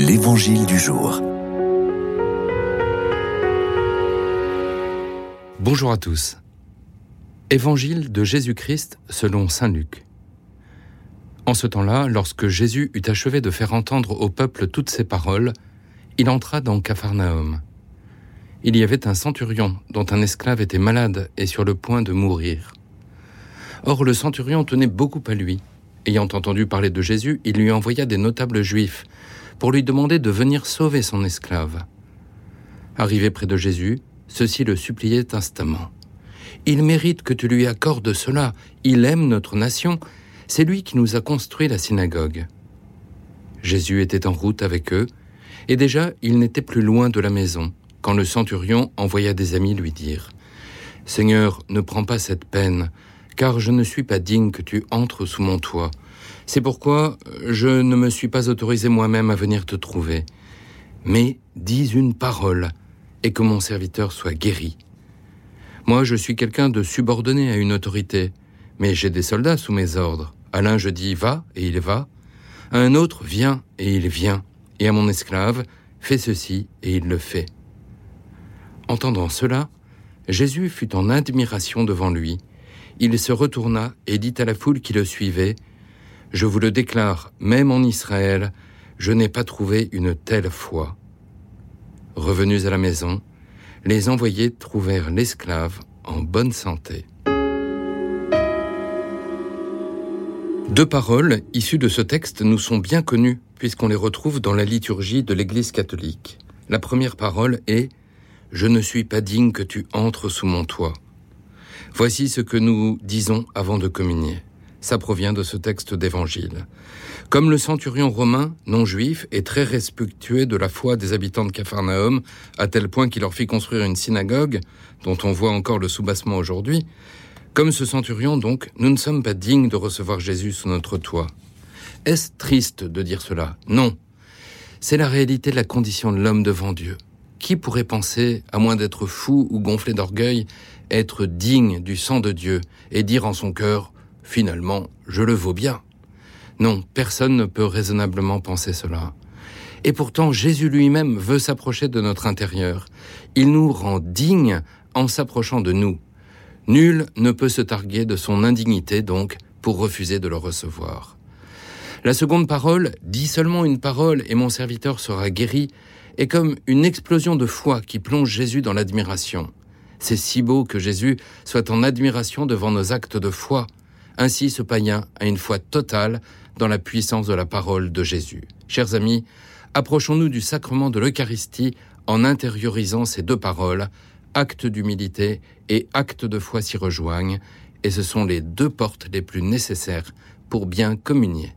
L'Évangile du jour. Bonjour à tous. Évangile de Jésus-Christ selon Saint Luc. En ce temps-là, lorsque Jésus eut achevé de faire entendre au peuple toutes ses paroles, il entra dans Capharnaüm. Il y avait un centurion dont un esclave était malade et sur le point de mourir. Or le centurion tenait beaucoup à lui. Ayant entendu parler de Jésus, il lui envoya des notables juifs pour lui demander de venir sauver son esclave. Arrivé près de Jésus, ceux-ci le suppliaient instamment. Il mérite que tu lui accordes cela, il aime notre nation, c'est lui qui nous a construit la synagogue. Jésus était en route avec eux, et déjà il n'était plus loin de la maison, quand le centurion envoya des amis lui dire Seigneur, ne prends pas cette peine, car je ne suis pas digne que tu entres sous mon toit. C'est pourquoi je ne me suis pas autorisé moi-même à venir te trouver. Mais dis une parole, et que mon serviteur soit guéri. Moi, je suis quelqu'un de subordonné à une autorité, mais j'ai des soldats sous mes ordres. À l'un je dis va, et il va. À un autre viens, et il vient. Et à mon esclave, fais ceci, et il le fait. Entendant cela, Jésus fut en admiration devant lui. Il se retourna et dit à la foule qui le suivait, je vous le déclare, même en Israël, je n'ai pas trouvé une telle foi. Revenus à la maison, les envoyés trouvèrent l'esclave en bonne santé. Deux paroles issues de ce texte nous sont bien connues puisqu'on les retrouve dans la liturgie de l'Église catholique. La première parole est ⁇ Je ne suis pas digne que tu entres sous mon toit ⁇ Voici ce que nous disons avant de communier. Ça provient de ce texte d'évangile. Comme le centurion romain, non juif, est très respectueux de la foi des habitants de Capharnaüm, à tel point qu'il leur fit construire une synagogue, dont on voit encore le soubassement aujourd'hui, comme ce centurion donc, nous ne sommes pas dignes de recevoir Jésus sous notre toit. Est-ce triste de dire cela? Non. C'est la réalité de la condition de l'homme devant Dieu. Qui pourrait penser, à moins d'être fou ou gonflé d'orgueil, être digne du sang de Dieu et dire en son cœur Finalement, je le vaux bien. Non, personne ne peut raisonnablement penser cela. Et pourtant, Jésus lui-même veut s'approcher de notre intérieur. Il nous rend dignes en s'approchant de nous. Nul ne peut se targuer de son indignité, donc, pour refuser de le recevoir. La seconde parole, dit seulement une parole et mon serviteur sera guéri, est comme une explosion de foi qui plonge Jésus dans l'admiration. C'est si beau que Jésus soit en admiration devant nos actes de foi, ainsi, ce païen a une foi totale dans la puissance de la parole de Jésus. Chers amis, approchons-nous du sacrement de l'Eucharistie en intériorisant ces deux paroles. Acte d'humilité et acte de foi s'y rejoignent, et ce sont les deux portes les plus nécessaires pour bien communier.